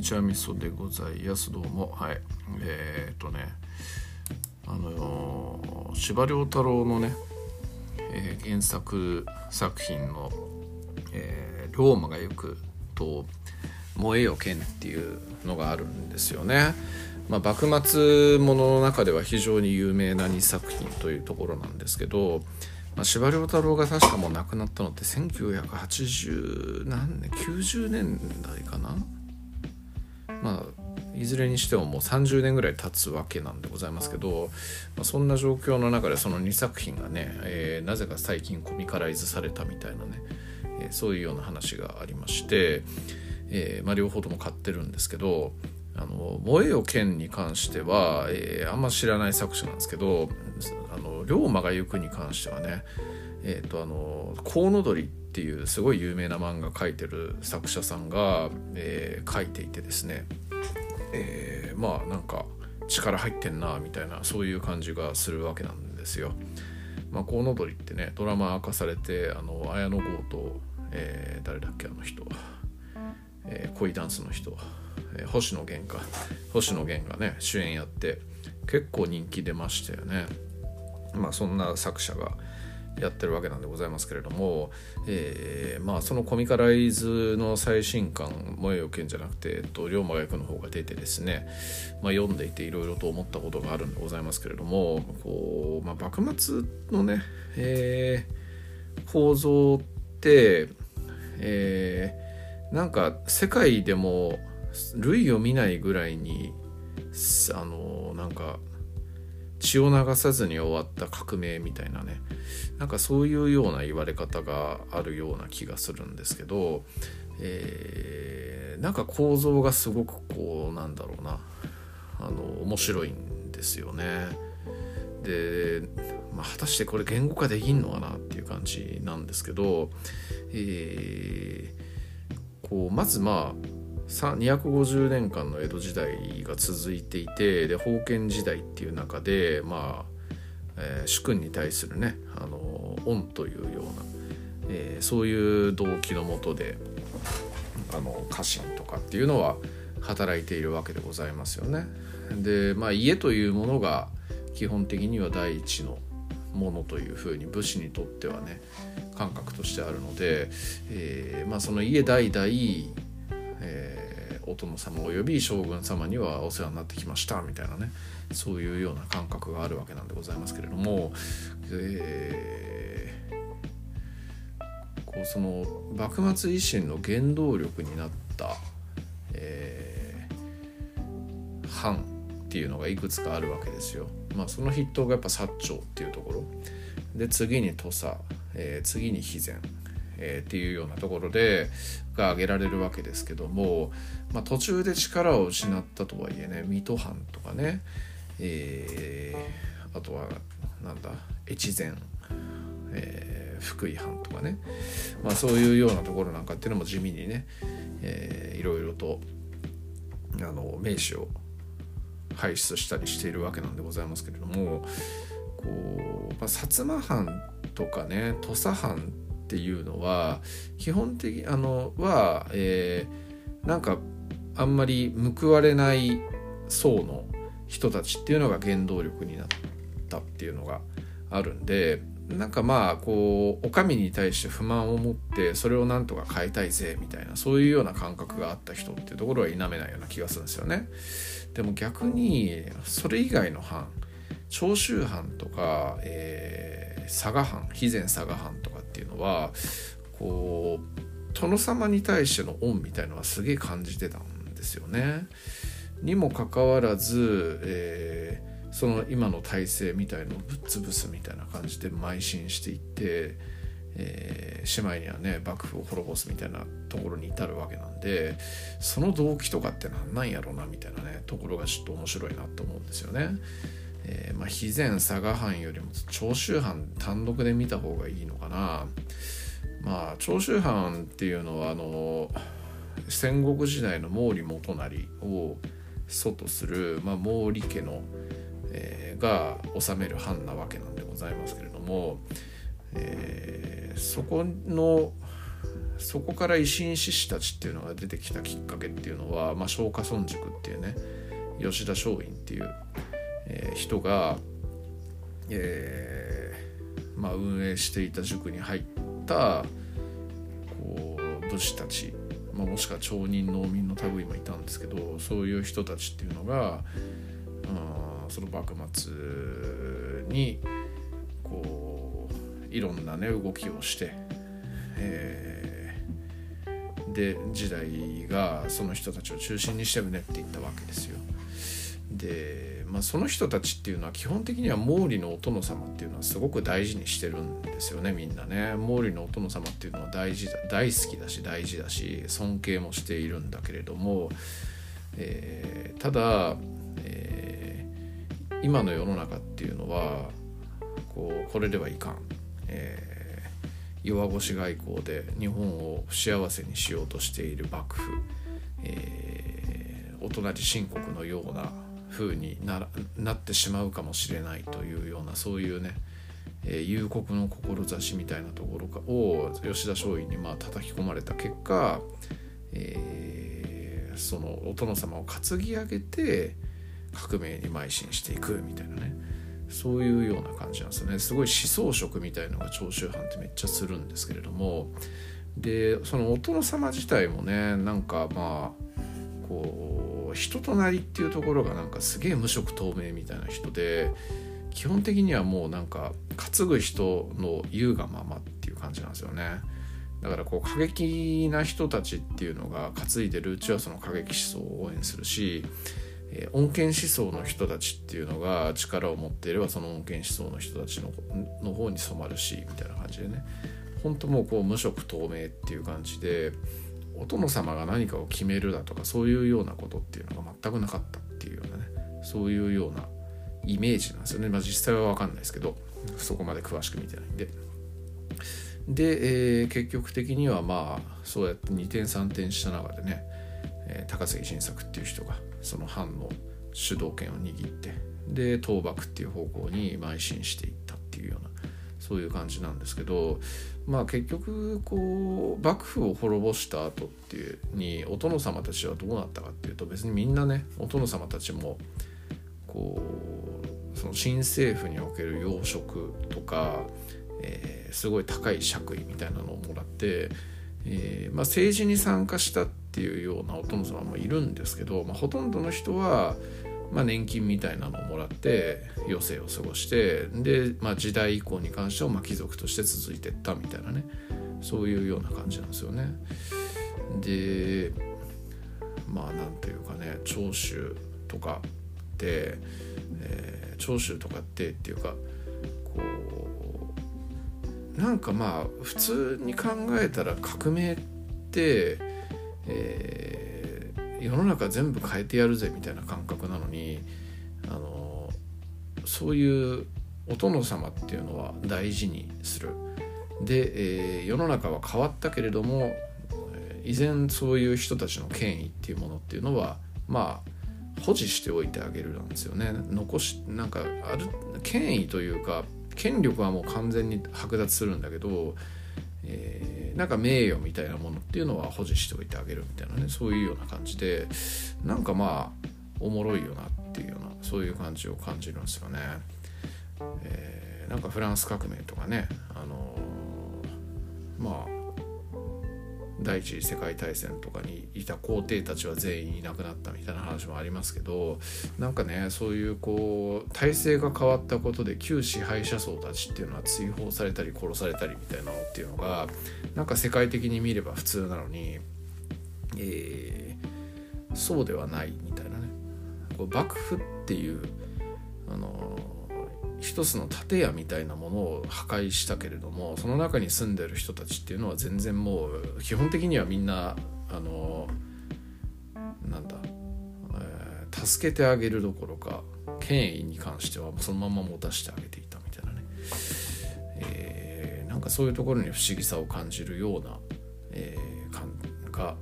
にちはみそでございます。どうも。はい。えー、っとね。あの司馬太郎のね、えー、原作作品の「えー、龍馬が行く」と「燃えよ剣」っていうのがあるんですよね。まあ、幕末ものの中では非常に有名な2作品というところなんですけどまあ、司馬太郎が確かもう亡くなったのって1980何年90年代かな？まあいずれにしてももう30年ぐらい経つわけなんでございますけど、まあ、そんな状況の中でその2作品がね、えー、なぜか最近コミカライズされたみたいなね、えー、そういうような話がありまして、えーまあ、両方とも買ってるんですけどあの「燃えよ剣」に関しては、えー、あんま知らない作者なんですけどあの龍馬が行くに関してはねえっ、ー、とあの「コウノドリ」っっていうすごい有名な漫画描いてる作者さんが、えー、書いていてですね、えー、まあなんか力入ってんなみたいなそういう感じがするわけなんですよ。まあ、コウノドリってねドラマ化されてあの綾野剛と、えー、誰だっけあの人、えー、恋ダンスの人。えー、星野源か。星野源がね主演やって結構人気出ましたよね。まあそんな作者がやってるわけなんでございますけれども、えー、まあそのコミカライズの最新刊「萌えよ剣」じゃなくて、えっと、龍馬が役の方が出てですね、まあ、読んでいていろいろと思ったことがあるんでございますけれどもこう、まあ、幕末のね、えー、構造って、えー、なんか世界でも類を見ないぐらいにあのなんか血を流さずに終わった革命みたいなねなんかそういうような言われ方があるような気がするんですけど、えー、なんか構造がすごくこうなんだろうなあの面白いんですよね。で、まあ、果たしてこれ言語化できんのかなっていう感じなんですけど、えー、こうまずまあ250年間の江戸時代が続いていてで封建時代っていう中でまあ、えー、主君に対するねあの恩というような、えー、そういう動機のもとであの家臣とかっていうのは働いているわけでございますよね。でまあ家というものが基本的には第一のものというふうに武士にとってはね感覚としてあるので、えー、まあ、その家代々えー、お殿様および将軍様にはお世話になってきましたみたいなね。そういうような感覚があるわけなんでございますけれども、えー、こうその幕末維新の原動力になった、えー、藩っていうのがいくつかあるわけですよ。まあ、その筆頭がやっぱ薩長っていうところ。で次に土佐、えー、次に肥前。えー、っていうようなところでが挙げられるわけですけども、まあ、途中で力を失ったとはいえね水戸藩とかね、えー、あとはなんだ越前、えー、福井藩とかね、まあ、そういうようなところなんかっていうのも地味にね、えー、いろいろとあの名士を輩出したりしているわけなんでございますけれどもこう、まあ、薩摩藩とかね土佐藩っていうのは基本的あのは、えー、なんかあんまり報われない層の人たちっていうのが原動力になったっていうのがあるんでなんかまあこうお上に対して不満を持ってそれをなんとか変えたいぜみたいなそういうような感覚があった人っていうところは否めないような気がするんですよね。でも逆にそれ以外の藩長州藩とか、えー、佐賀藩肥前佐賀藩とかっていうのはこう殿様に対しての恩みたいのはすげえ感じてたんですよね。にもかかわらず、えー、その今の体制みたいのをぶっ潰すみたいな感じで邁進していって、えー、しまいにはね幕府を滅ぼすみたいなところに至るわけなんでその動機とかって何なんやろうなみたいなねところがちょっと面白いなと思うんですよね。えー、まあ、肥前佐賀藩よりも長州藩単独で見た方がいいのかな。まあ長州藩っていうのはあの戦国時代の毛利元就を祖とする、まあ、毛利家の、えー、が治める藩なわけなんでございますけれども、えー、そこのそこから維新志士たちっていうのが出てきたきっかけっていうのは、まあ、松下村塾っていうね吉田松陰っていう、えー、人が、えーまあ、運営していた塾に入ったこう武士たち、まあ、もしくは町人農民の類もいたんですけどそういう人たちっていうのが、うん、その幕末にこういろんなね動きをして、えー、で時代がその人たちを中心にしてるねって言ったわけですよ。で、まあ、その人たちっていうのは基本的には毛利のお殿様っていうのはすごく大事にしてるんですよねみんなね。毛利のお殿様っていうのは大事だ大好きだし大事だし尊敬もしているんだけれども、えー、ただ、えー、今の世の中っていうのはこうこれではいかん、えー、弱腰外交で日本を不幸せにしようとしている幕府、えー、お隣新国のような風にななってしまうかもしれないというようなそういうね、えー、夕刻の志みたいなところかを吉田松陰にまあ叩き込まれた結果、えー、そのお殿様を担ぎ上げて革命に邁進していくみたいなねそういうような感じなんですよね。すごい思想色みたいのが長州藩ってめっちゃするんですけれどもでそのお殿様自体もねなんかまあこう人となりっていうところがなんかすげえ無色透明みたいな人で基本的にはもうなんか担ぐ人の言うがままっていう感じなんですよね。だからこう過激な人たちっていうのが担いでるうちはその過激思想を応援するし、え、穏健思想の人たちっていうのが力を持っていればその穏健思想の人たちのの方に染まるしみたいな感じでね。本当もうこう無色透明っていう感じでお殿様が何かを決めるだとかそういうようなことっていうのが全くなかったっていうようなねそういうようなイメージなんですよねまあ実際は分かんないですけどそこまで詳しく見てないんで。で、えー、結局的にはまあそうやって2点3点した中でね、えー、高杉晋作っていう人がその藩の主導権を握ってで倒幕っていう方向に邁進していったっていうようなそういう感じなんですけどまあ結局こう幕府を滅ぼした後っていうにお殿様たちはどうなったかっていうと別にみんなねお殿様たちもこうその新政府における要職とか、えー、すごい高い爵位みたいなのをもらって、えーまあ、政治に参加したっていうようなお殿様もいるんですけど、まあ、ほとんどの人はまあ、年金みたいなのをもらって余生を過ごしてで、まあ、時代以降に関してはま貴族として続いてったみたいなねそういうような感じなんですよね。でまあなんというかね長州とかって、えー、長州とかってっていうかこうなんかまあ普通に考えたら革命って、えー世の中全部変えてやるぜみたいな感覚なのにあのそういうお殿様っていうのは大事にする。で、えー、世の中は変わったけれども依然そういう人たちの権威っていうものっていうのはまあ保持しておいてあげるなんですよね。残しなんかある権威というか権力はもう完全に剥奪するんだけどえー、なんか名誉みたいなものっていうのは保持しておいてあげるみたいなねそういうような感じでなんかまあおもろいよなっていうようなそういう感じを感じるんですよね。えー、なんかフランス革命とかねあのー、まあ第一次世界大戦とかにいた皇帝たちは全員いなくなったみたいな話もありますけどなんかねそういうこう体制が変わったことで旧支配者層たちっていうのは追放されたり殺されたりみたいなのっていうのがなんか世界的に見れば普通なのに、えー、そうではないみたいなね。こう幕府っていうあの一つの建屋みたいなものを破壊したけれどもその中に住んでる人たちっていうのは全然もう基本的にはみんなあのなんだ、えー、助けてあげるどころか権威に関してはそのまま持たせてあげていたみたいなね、えー、なんかそういうところに不思議さを感じるような、えー、感が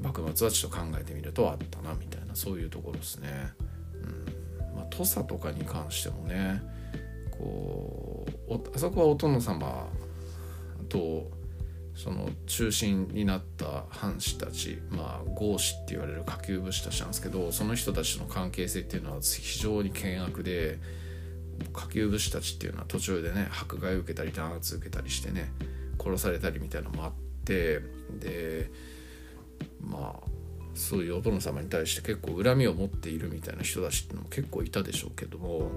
幕末はちょっと考えてみるとあったなみたいなそういうところですね。うんまあ、土佐とかに関してもねこうあそこはお殿様とその中心になった藩士たちまあ豪士って言われる下級武士たちなんですけどその人たちの関係性っていうのは非常に険悪で下級武士たちっていうのは途中でね迫害を受けたり弾圧受けたりしてね殺されたりみたいなのもあってでまあそういうお殿様に対して結構恨みを持っているみたいな人たちっていうのも結構いたでしょうけども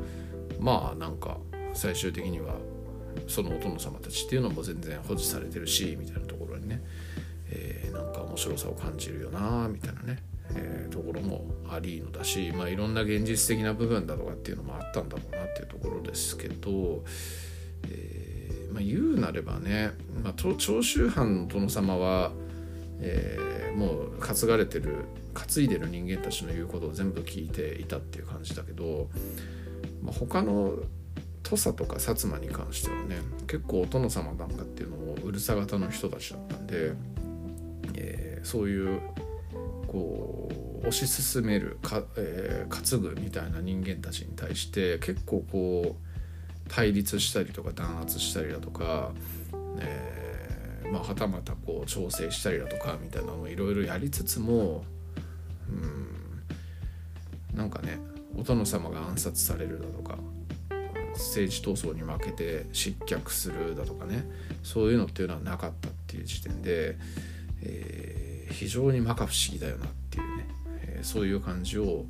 まあなんか最終的にはそのお殿様たちっていうのも全然保持されてるしみたいなところにね、えー、なんか面白さを感じるよなみたいなね、えー、ところもありのだし、まあ、いろんな現実的な部分だとかっていうのもあったんだろうなっていうところですけど、えー、まあ、言うなればね、まあ、長州藩の殿様は、えー、もう担がれてる担いでる人間たちの言うことを全部聞いていたっていう感じだけど、まあ、他の土佐とか薩摩に関してはね結構お殿様なんかっていうのもうるさ型の人たちだったんで、えー、そういうこう推し進めるか、えー、担ぐみたいな人間たちに対して結構こう対立したりとか弾圧したりだとか、えー、まあ、はたまたこう調整したりだとかみたいなのをいろいろやりつつもうんなんかねお殿様が暗殺されるだとか政治闘争に負けて失脚するだとかねそういうのっていうのはなかったっていう時点で、えー、非常に摩訶不思議だよなっていうね、えー、そういう感じを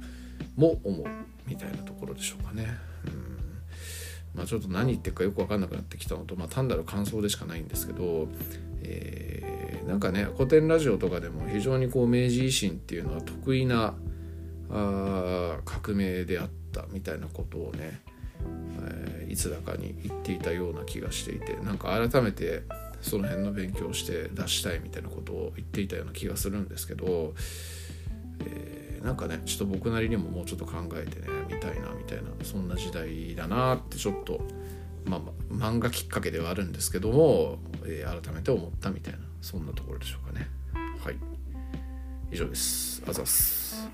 も思うみたいなところでしょうかね。うんまあ、ちょっと何言ってるかよく分かんなくなってきたのと、まあ、単なる感想でしかないんですけど、えー、なんかね古典ラジオとかでも非常にこう明治維新っていうのは得意なあ革命であったみたいなことをね、いつだかに言っていたような気がしていてなんか改めてその辺の勉強をして出したいみたいなことを言っていたような気がするんですけど、えー、なんかねちょっと僕なりにももうちょっと考えてねみたいなみたいなそんな時代だなってちょっと、まあ、漫画きっかけではあるんですけども、えー、改めて思ったみたいなそんなところでしょうかね。はい以上です。あざっす。